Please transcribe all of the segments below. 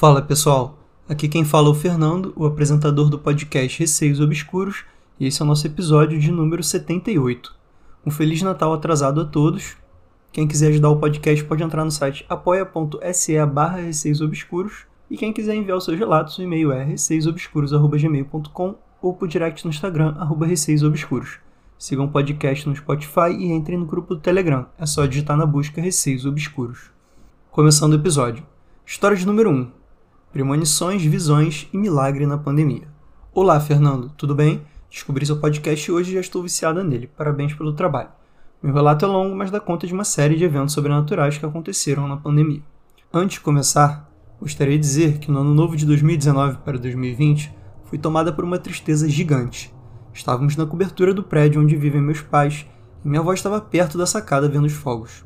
Fala pessoal, aqui quem fala é o Fernando, o apresentador do podcast Receios Obscuros, e esse é o nosso episódio de número 78. Um Feliz Natal atrasado a todos. Quem quiser ajudar o podcast pode entrar no site apoia.se barra Obscuros e quem quiser enviar os seus relatos, o e-mail é receiosobscuros.gmail.com ou por direct no Instagram, arroba receiosobscuros. Sigam o podcast no Spotify e entrem no grupo do Telegram. É só digitar na busca Receios Obscuros. Começando o episódio. História de número 1. Premonições, visões e milagre na pandemia. Olá, Fernando, tudo bem? Descobri seu podcast hoje e já estou viciada nele. Parabéns pelo trabalho. Meu relato é longo, mas dá conta de uma série de eventos sobrenaturais que aconteceram na pandemia. Antes de começar, gostaria de dizer que no ano novo de 2019 para 2020 fui tomada por uma tristeza gigante. Estávamos na cobertura do prédio onde vivem meus pais e minha avó estava perto da sacada vendo os fogos.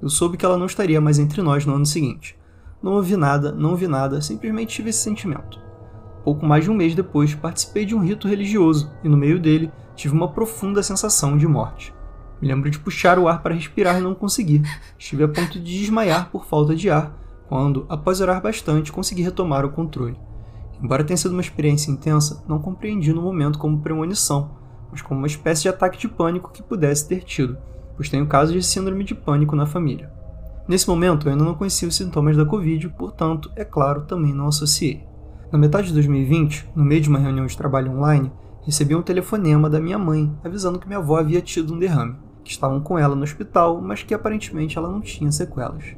Eu soube que ela não estaria mais entre nós no ano seguinte. Não ouvi nada, não vi nada, simplesmente tive esse sentimento. Pouco mais de um mês depois, participei de um rito religioso e no meio dele tive uma profunda sensação de morte. Me lembro de puxar o ar para respirar e não consegui. Estive a ponto de desmaiar por falta de ar, quando, após orar bastante, consegui retomar o controle. Embora tenha sido uma experiência intensa, não compreendi no momento como premonição, mas como uma espécie de ataque de pânico que pudesse ter tido, pois tenho casos de síndrome de pânico na família. Nesse momento, eu ainda não conhecia os sintomas da Covid, portanto, é claro, também não associei. Na metade de 2020, no meio de uma reunião de trabalho online, recebi um telefonema da minha mãe avisando que minha avó havia tido um derrame, que estavam com ela no hospital, mas que aparentemente ela não tinha sequelas.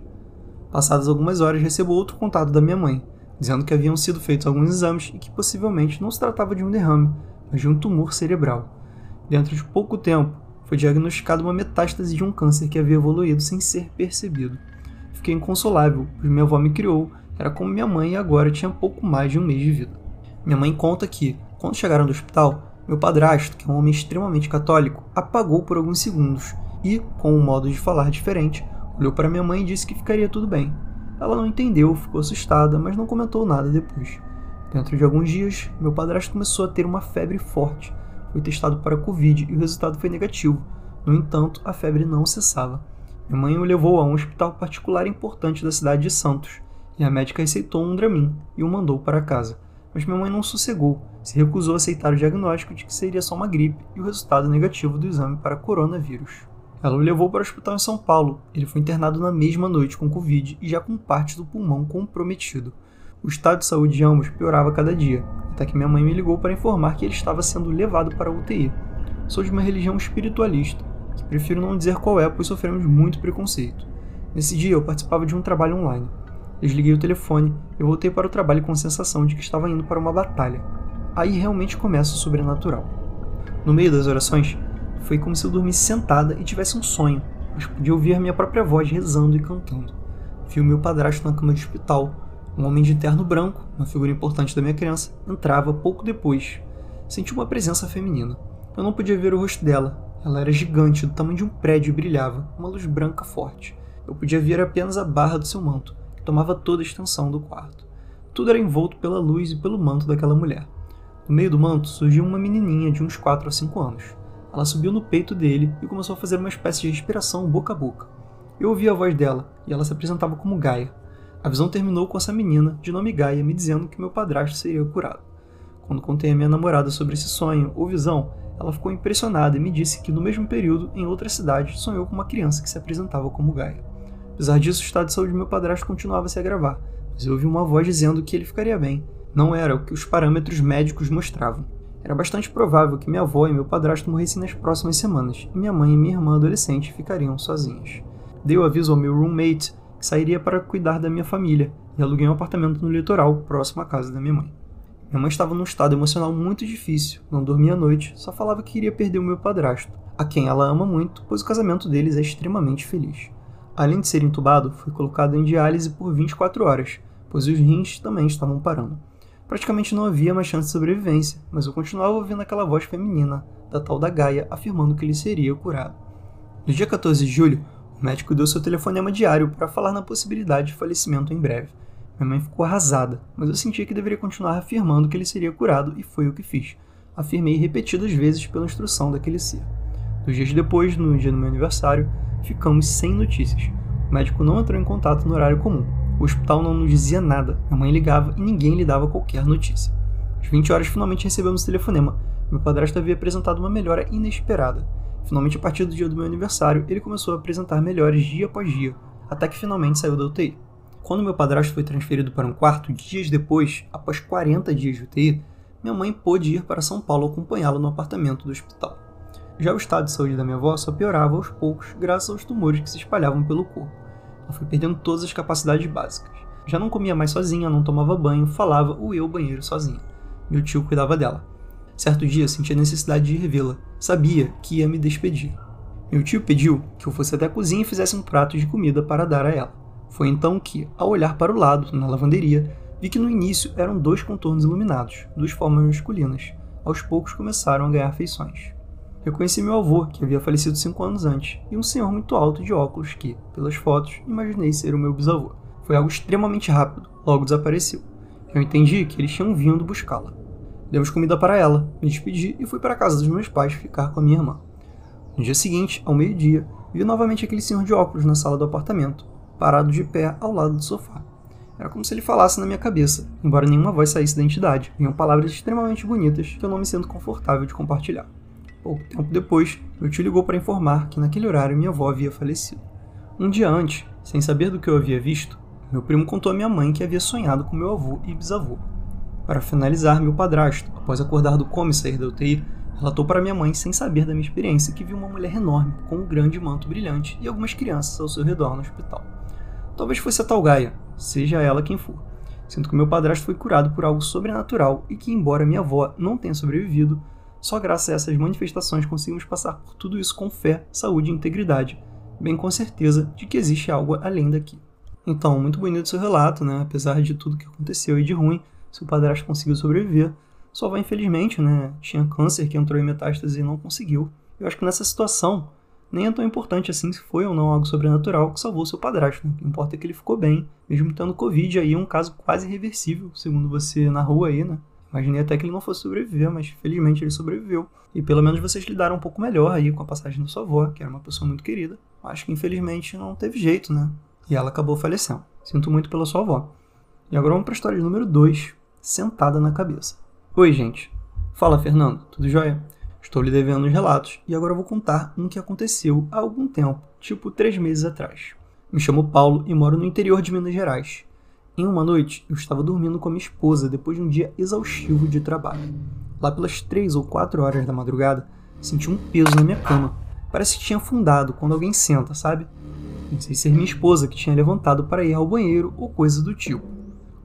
Passadas algumas horas, recebo outro contato da minha mãe, dizendo que haviam sido feitos alguns exames e que possivelmente não se tratava de um derrame, mas de um tumor cerebral. Dentro de pouco tempo, foi diagnosticada uma metástase de um câncer que havia evoluído sem ser percebido. Fiquei inconsolável, pois minha avó me criou, era como minha mãe e agora tinha pouco mais de um mês de vida. Minha mãe conta que, quando chegaram do hospital, meu padrasto, que é um homem extremamente católico, apagou por alguns segundos e, com um modo de falar diferente, olhou para minha mãe e disse que ficaria tudo bem, ela não entendeu, ficou assustada, mas não comentou nada depois. Dentro de alguns dias, meu padrasto começou a ter uma febre forte. Foi testado para Covid e o resultado foi negativo. No entanto, a febre não cessava. Minha mãe o levou a um hospital particular importante da cidade de Santos, e a médica receitou um Dramin e o mandou para casa. Mas minha mãe não sossegou, se recusou a aceitar o diagnóstico de que seria só uma gripe e o resultado negativo do exame para coronavírus. Ela o levou para o hospital em São Paulo. Ele foi internado na mesma noite com Covid e já com parte do pulmão comprometido. O estado de saúde de ambos piorava cada dia, até que minha mãe me ligou para informar que ele estava sendo levado para a UTI. Sou de uma religião espiritualista, que prefiro não dizer qual é, pois sofremos muito preconceito. Nesse dia eu participava de um trabalho online. Desliguei o telefone e voltei para o trabalho com a sensação de que estava indo para uma batalha. Aí realmente começa o sobrenatural. No meio das orações, foi como se eu dormisse sentada e tivesse um sonho, mas podia ouvir minha própria voz rezando e cantando. Vi o meu padrasto na cama de hospital. Um homem de terno branco, uma figura importante da minha criança, entrava pouco depois. Senti uma presença feminina. Eu não podia ver o rosto dela. Ela era gigante, do tamanho de um prédio e brilhava, uma luz branca forte. Eu podia ver apenas a barra do seu manto, que tomava toda a extensão do quarto. Tudo era envolto pela luz e pelo manto daquela mulher. No meio do manto surgiu uma menininha de uns 4 a 5 anos. Ela subiu no peito dele e começou a fazer uma espécie de respiração boca a boca. Eu ouvi a voz dela e ela se apresentava como Gaia. A visão terminou com essa menina, de nome Gaia, me dizendo que meu padrasto seria curado. Quando contei a minha namorada sobre esse sonho ou visão, ela ficou impressionada e me disse que no mesmo período, em outra cidade, sonhou com uma criança que se apresentava como Gaia. Apesar disso, o estado de saúde do meu padrasto continuava a se agravar, mas eu ouvi uma voz dizendo que ele ficaria bem. Não era o que os parâmetros médicos mostravam. Era bastante provável que minha avó e meu padrasto morressem nas próximas semanas, e minha mãe e minha irmã adolescente ficariam sozinhas. Dei o aviso ao meu roommate sairia para cuidar da minha família e aluguei um apartamento no litoral, próximo à casa da minha mãe. Minha mãe estava num estado emocional muito difícil, não dormia à noite, só falava que queria perder o meu padrasto, a quem ela ama muito, pois o casamento deles é extremamente feliz. Além de ser entubado, fui colocado em diálise por 24 horas, pois os rins também estavam parando. Praticamente não havia mais chance de sobrevivência, mas eu continuava ouvindo aquela voz feminina, da tal da Gaia, afirmando que ele seria curado. No dia 14 de julho, o médico deu seu telefonema diário para falar na possibilidade de falecimento em breve. Minha mãe ficou arrasada, mas eu sentia que deveria continuar afirmando que ele seria curado e foi o que fiz. Afirmei repetidas vezes pela instrução daquele ser. Dois dias depois, no dia do meu aniversário, ficamos sem notícias. O médico não entrou em contato no horário comum. O hospital não nos dizia nada, minha mãe ligava e ninguém lhe dava qualquer notícia. Às 20 horas finalmente recebemos o telefonema. Meu padrasto havia apresentado uma melhora inesperada. Finalmente, a partir do dia do meu aniversário, ele começou a apresentar melhores dia após dia, até que finalmente saiu da UTI. Quando meu padrasto foi transferido para um quarto, dias depois, após 40 dias de UTI, minha mãe pôde ir para São Paulo acompanhá-lo no apartamento do hospital. Já o estado de saúde da minha avó só piorava aos poucos graças aos tumores que se espalhavam pelo corpo. Ela foi perdendo todas as capacidades básicas. Já não comia mais sozinha, não tomava banho, falava ou ia ao banheiro sozinha. Meu tio cuidava dela. Certo dia senti a necessidade de revê-la. Sabia que ia me despedir. Meu tio pediu que eu fosse até a cozinha e fizesse um prato de comida para dar a ela. Foi então que, ao olhar para o lado, na lavanderia, vi que no início eram dois contornos iluminados, duas formas masculinas. Aos poucos começaram a ganhar feições. Reconheci meu avô, que havia falecido cinco anos antes, e um senhor muito alto de óculos que, pelas fotos, imaginei ser o meu bisavô. Foi algo extremamente rápido, logo desapareceu. Eu entendi que eles tinham vindo buscá-la. Demos comida para ela, me despedi e fui para a casa dos meus pais ficar com a minha irmã. No dia seguinte, ao meio-dia, vi novamente aquele senhor de óculos na sala do apartamento, parado de pé ao lado do sofá. Era como se ele falasse na minha cabeça, embora nenhuma voz saísse da entidade. Vinham palavras extremamente bonitas que eu não me sinto confortável de compartilhar. Pouco tempo depois, meu tio ligou para informar que naquele horário minha avó havia falecido. Um dia antes, sem saber do que eu havia visto, meu primo contou à minha mãe que havia sonhado com meu avô e bisavô. Para finalizar, meu padrasto, após acordar do coma e sair da UTI, relatou para minha mãe, sem saber da minha experiência, que viu uma mulher enorme, com um grande manto brilhante e algumas crianças ao seu redor no hospital. Talvez fosse a tal Gaia, seja ela quem for. Sinto que meu padrasto foi curado por algo sobrenatural e que, embora minha avó não tenha sobrevivido, só graças a essas manifestações conseguimos passar por tudo isso com fé, saúde e integridade, bem com certeza de que existe algo além daqui. Então, muito bonito seu relato, né? Apesar de tudo que aconteceu e de ruim, seu padrasto conseguiu sobreviver. Sua avó, infelizmente, né? Tinha câncer que entrou em metástase e não conseguiu. Eu acho que nessa situação, nem é tão importante assim se foi ou não algo sobrenatural que salvou seu padrasto. Né? O que importa é que ele ficou bem, mesmo tendo Covid aí, um caso quase irreversível, segundo você na rua aí, né? Imaginei até que ele não fosse sobreviver, mas felizmente ele sobreviveu. E pelo menos vocês lidaram um pouco melhor aí com a passagem da sua avó, que era uma pessoa muito querida. Acho que infelizmente não teve jeito, né? E ela acabou falecendo. Sinto muito pela sua avó. E agora vamos para a história número 2, sentada na cabeça. Oi, gente. Fala, Fernando. Tudo jóia? Estou lhe devendo os relatos e agora vou contar um que aconteceu há algum tempo, tipo três meses atrás. Me chamo Paulo e moro no interior de Minas Gerais. Em uma noite, eu estava dormindo com a minha esposa depois de um dia exaustivo de trabalho. Lá pelas três ou quatro horas da madrugada, senti um peso na minha cama. Parece que tinha afundado quando alguém senta, sabe? Pensei ser minha esposa que tinha levantado para ir ao banheiro ou coisa do tipo.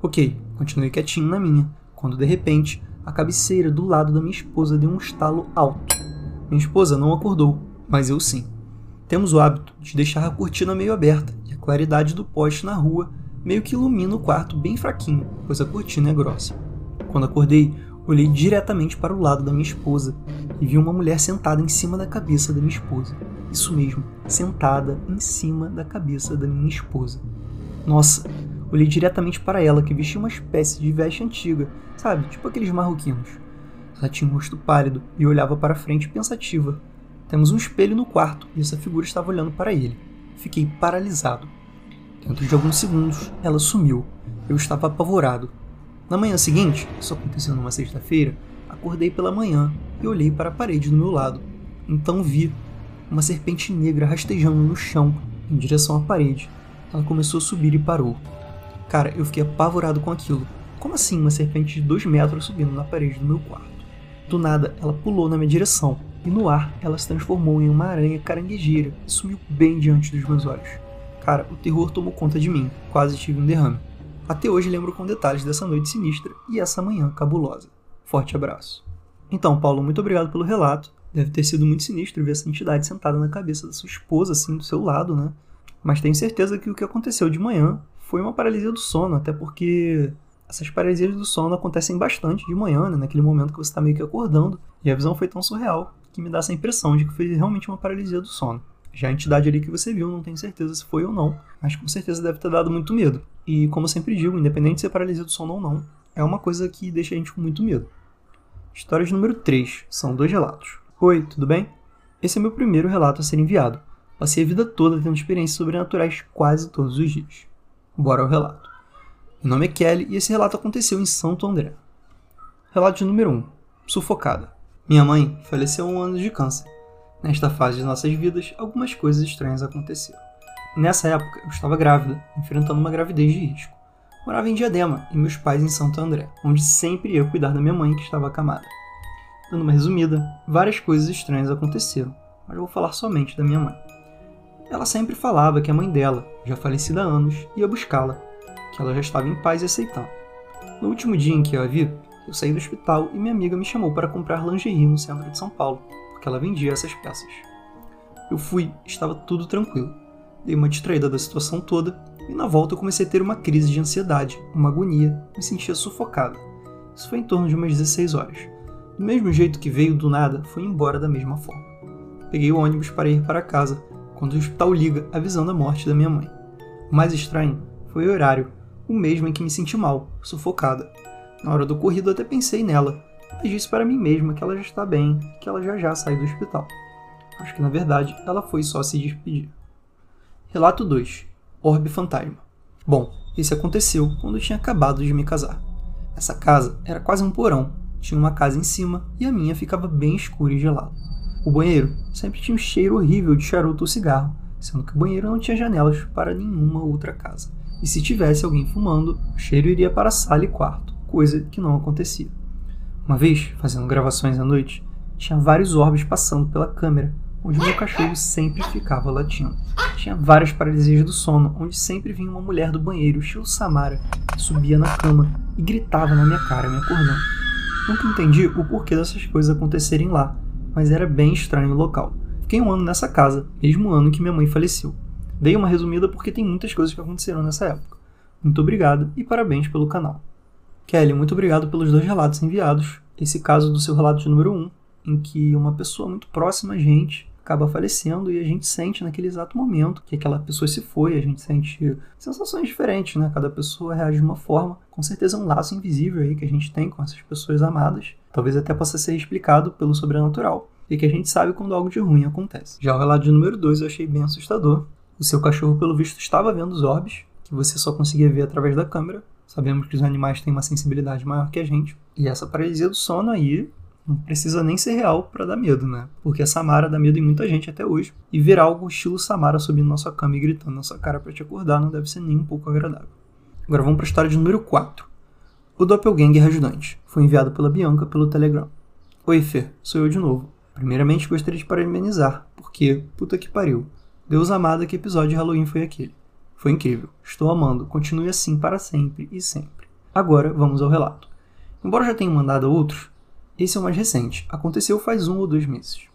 Ok, continuei quietinho na minha, quando de repente a cabeceira do lado da minha esposa deu um estalo alto. Minha esposa não acordou, mas eu sim. Temos o hábito de deixar a cortina meio aberta e a claridade do poste na rua meio que ilumina o quarto bem fraquinho, pois a cortina é grossa. Quando acordei, olhei diretamente para o lado da minha esposa e vi uma mulher sentada em cima da cabeça da minha esposa. Isso mesmo, sentada em cima da cabeça da minha esposa. Nossa, olhei diretamente para ela que vestia uma espécie de veste antiga, sabe, tipo aqueles marroquinos. Ela tinha um rosto pálido e olhava para frente pensativa. Temos um espelho no quarto e essa figura estava olhando para ele. Fiquei paralisado. Dentro de alguns segundos, ela sumiu. Eu estava apavorado. Na manhã seguinte, isso aconteceu numa sexta-feira, acordei pela manhã e olhei para a parede do meu lado. Então vi uma serpente negra rastejando no chão, em direção à parede. Ela começou a subir e parou. Cara, eu fiquei apavorado com aquilo. Como assim uma serpente de dois metros subindo na parede do meu quarto? Do nada, ela pulou na minha direção, e no ar ela se transformou em uma aranha caranguejeira e sumiu bem diante dos meus olhos. Cara, o terror tomou conta de mim, quase tive um derrame. Até hoje lembro com detalhes dessa noite sinistra e essa manhã cabulosa. Forte abraço. Então, Paulo, muito obrigado pelo relato. Deve ter sido muito sinistro ver essa entidade sentada na cabeça da sua esposa, assim, do seu lado, né? Mas tenho certeza que o que aconteceu de manhã foi uma paralisia do sono, até porque essas paralisias do sono acontecem bastante de manhã, né? Naquele momento que você está meio que acordando. E a visão foi tão surreal que me dá essa impressão de que foi realmente uma paralisia do sono. Já a entidade ali que você viu, não tenho certeza se foi ou não, mas com certeza deve ter dado muito medo. E como eu sempre digo, independente de ser paralisia do sono ou não, é uma coisa que deixa a gente com muito medo. História número 3, são dois relatos. Oi, tudo bem? Esse é meu primeiro relato a ser enviado. Passei a vida toda tendo experiências sobrenaturais quase todos os dias. Bora ao relato. Meu nome é Kelly e esse relato aconteceu em Santo André. Relato número 1. Sufocada. Minha mãe faleceu um ano de câncer. Nesta fase de nossas vidas, algumas coisas estranhas aconteceram. Nessa época, eu estava grávida, enfrentando uma gravidez de risco. Morava em Diadema e meus pais em Santo André, onde sempre ia cuidar da minha mãe que estava acamada. Dando uma resumida, várias coisas estranhas aconteceram, mas vou falar somente da minha mãe. Ela sempre falava que a mãe dela, já falecida há anos, ia buscá-la, que ela já estava em paz e aceitando. No último dia em que eu a vi, eu saí do hospital e minha amiga me chamou para comprar lingerie no centro de São Paulo, porque ela vendia essas peças. Eu fui, estava tudo tranquilo. Dei uma distraída da situação toda e na volta eu comecei a ter uma crise de ansiedade, uma agonia, me sentia sufocada. Isso foi em torno de umas 16 horas. Do mesmo jeito que veio do nada, fui embora da mesma forma. Peguei o ônibus para ir para casa, quando o hospital liga avisando a morte da minha mãe. O mais estranho foi o horário, o mesmo em que me senti mal, sufocada. Na hora do corrido até pensei nela, mas disse para mim mesma que ela já está bem, que ela já já saiu do hospital. Acho que na verdade ela foi só se despedir. Relato 2. Orbe Fantasma. Bom, isso aconteceu quando eu tinha acabado de me casar. Essa casa era quase um porão, tinha uma casa em cima e a minha ficava bem escura e gelada. O banheiro sempre tinha um cheiro horrível de charuto ou cigarro, sendo que o banheiro não tinha janelas para nenhuma outra casa. E se tivesse alguém fumando, o cheiro iria para sala e quarto, coisa que não acontecia. Uma vez, fazendo gravações à noite, tinha vários orbes passando pela câmera, onde meu cachorro sempre ficava latindo. Tinha várias paralisias do sono, onde sempre vinha uma mulher do banheiro, estilo Samara, que subia na cama e gritava na minha cara, me acordando. Nunca entendi o porquê dessas coisas acontecerem lá, mas era bem estranho o local. Fiquei um ano nessa casa, mesmo ano que minha mãe faleceu. Dei uma resumida porque tem muitas coisas que aconteceram nessa época. Muito obrigado e parabéns pelo canal. Kelly, muito obrigado pelos dois relatos enviados. Esse caso do seu relato de número 1, um, em que uma pessoa muito próxima a gente acaba falecendo e a gente sente naquele exato momento que aquela pessoa se foi, a gente sente sensações diferentes, né? Cada pessoa reage de uma forma. Com certeza é um laço invisível aí que a gente tem com essas pessoas amadas. Talvez até possa ser explicado pelo sobrenatural. E que a gente sabe quando algo de ruim acontece. Já o relato de número 2 eu achei bem assustador. O seu cachorro, pelo visto, estava vendo os orbes, que você só conseguia ver através da câmera. Sabemos que os animais têm uma sensibilidade maior que a gente. E essa paralisia do sono aí não precisa nem ser real para dar medo, né? Porque a Samara dá medo em muita gente até hoje. E ver algo estilo Samara subindo na sua cama e gritando na sua cara para te acordar não deve ser nem um pouco agradável. Agora vamos para a história de número 4. O Doppelganger Ajudante. Foi enviado pela Bianca pelo Telegram. Oi, Fer, sou eu de novo. Primeiramente gostaria de parabenizar, porque, puta que pariu, Deus amado, que episódio de Halloween foi aquele? Foi incrível. Estou amando. Continue assim para sempre e sempre. Agora vamos ao relato. Embora já tenha mandado outros, esse é o mais recente. Aconteceu faz um ou dois meses.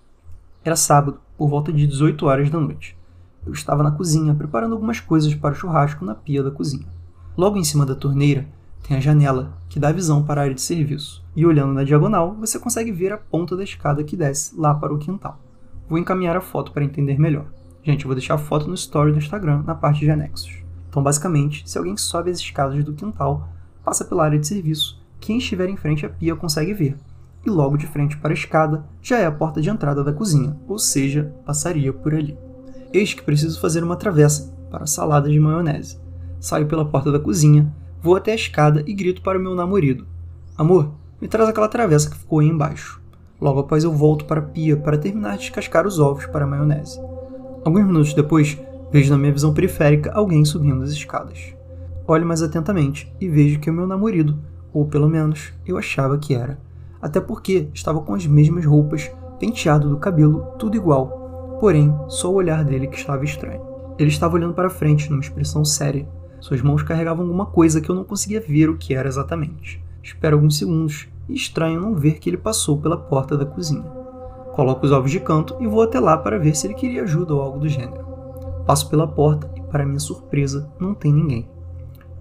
Era sábado, por volta de 18 horas da noite. Eu estava na cozinha preparando algumas coisas para o churrasco na pia da cozinha. Logo em cima da torneira tem a janela que dá visão para a área de serviço. E olhando na diagonal, você consegue ver a ponta da escada que desce lá para o quintal. Vou encaminhar a foto para entender melhor. Gente, eu vou deixar a foto no story do Instagram na parte de anexos. Então, basicamente, se alguém sobe as escadas do quintal, passa pela área de serviço, quem estiver em frente à pia consegue ver. E logo de frente para a escada já é a porta de entrada da cozinha, ou seja, passaria por ali. Eis que preciso fazer uma travessa para a salada de maionese. Saio pela porta da cozinha, vou até a escada e grito para o meu namorado: Amor, me traz aquela travessa que ficou aí embaixo. Logo após eu volto para a pia para terminar de descascar os ovos para a maionese. Alguns minutos depois, vejo na minha visão periférica alguém subindo as escadas. Olho mais atentamente e vejo que é o meu namorado, ou pelo menos eu achava que era. Até porque estava com as mesmas roupas, penteado do cabelo, tudo igual. Porém, só o olhar dele que estava estranho. Ele estava olhando para frente, numa expressão séria. Suas mãos carregavam alguma coisa que eu não conseguia ver o que era exatamente. Espero alguns segundos e estranho não ver que ele passou pela porta da cozinha. Coloco os ovos de canto e vou até lá para ver se ele queria ajuda ou algo do gênero. Passo pela porta e, para minha surpresa, não tem ninguém.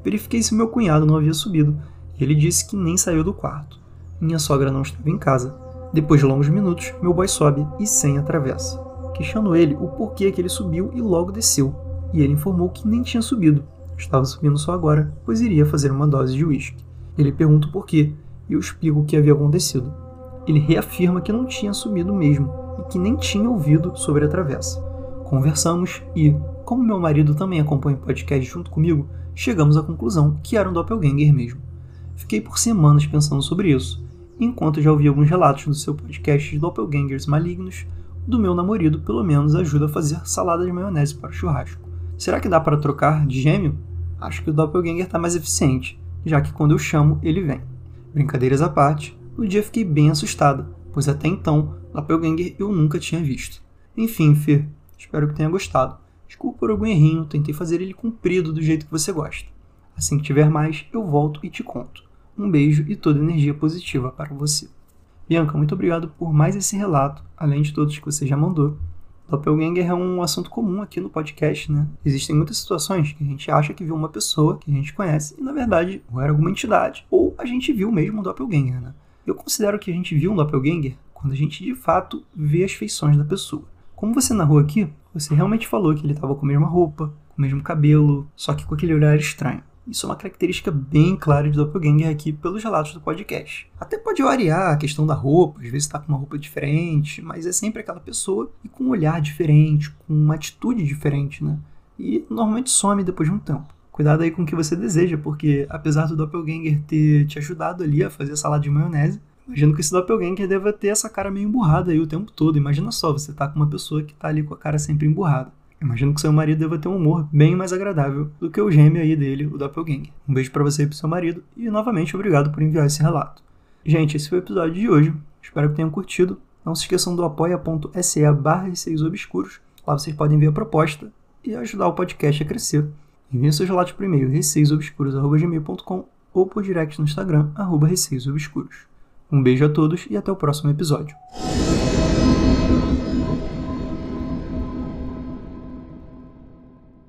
Verifiquei se meu cunhado não havia subido e ele disse que nem saiu do quarto. Minha sogra não estava em casa. Depois de longos minutos, meu boy sobe e sem atravessa. Questiono ele o porquê que ele subiu e logo desceu, e ele informou que nem tinha subido. Estava subindo só agora, pois iria fazer uma dose de uísque. Ele pergunta o porquê, e eu explico o que havia acontecido ele reafirma que não tinha sumido mesmo e que nem tinha ouvido sobre a travessa. Conversamos e, como meu marido também acompanha o podcast junto comigo, chegamos à conclusão que era um doppelganger mesmo. Fiquei por semanas pensando sobre isso, enquanto já ouvi alguns relatos do seu podcast de doppelgangers malignos, do meu namorado pelo menos ajuda a fazer salada de maionese para churrasco. Será que dá para trocar de gêmeo? Acho que o doppelganger está mais eficiente, já que quando eu chamo, ele vem. Brincadeiras à parte, no dia fiquei bem assustada, pois até então, doppelganger eu nunca tinha visto. Enfim, Fê, espero que tenha gostado. Desculpa por algum errinho, tentei fazer ele comprido do jeito que você gosta. Assim que tiver mais, eu volto e te conto. Um beijo e toda energia positiva para você. Bianca, muito obrigado por mais esse relato, além de todos que você já mandou. Doppelganger é um assunto comum aqui no podcast, né? Existem muitas situações que a gente acha que viu uma pessoa que a gente conhece e, na verdade, ou era alguma entidade, ou a gente viu mesmo um doppelganger, né? Eu considero que a gente viu um doppelganger quando a gente, de fato, vê as feições da pessoa. Como você narrou aqui, você realmente falou que ele estava com a mesma roupa, com o mesmo cabelo, só que com aquele olhar estranho. Isso é uma característica bem clara de Doppelganger aqui pelos relatos do podcast. Até pode variar a questão da roupa, às vezes está com uma roupa diferente, mas é sempre aquela pessoa e com um olhar diferente, com uma atitude diferente, né? E normalmente some depois de um tempo. Cuidado aí com o que você deseja, porque apesar do Doppelganger ter te ajudado ali a fazer salada de maionese, imagino que esse Doppelganger deva ter essa cara meio emburrada aí o tempo todo. Imagina só, você tá com uma pessoa que tá ali com a cara sempre emburrada. Imagino que seu marido deva ter um humor bem mais agradável do que o gêmeo aí dele, o Doppelganger. Um beijo para você e pro seu marido e novamente obrigado por enviar esse relato. Gente, esse foi o episódio de hoje. Espero que tenham curtido. Não se esqueçam do apoia.se barra obscuros. Lá vocês podem ver a proposta e ajudar o podcast a crescer. Enviem seus relatos por e-mail receiosobscuros.gmail.com ou por direct no Instagram, arroba. Um beijo a todos e até o próximo episódio.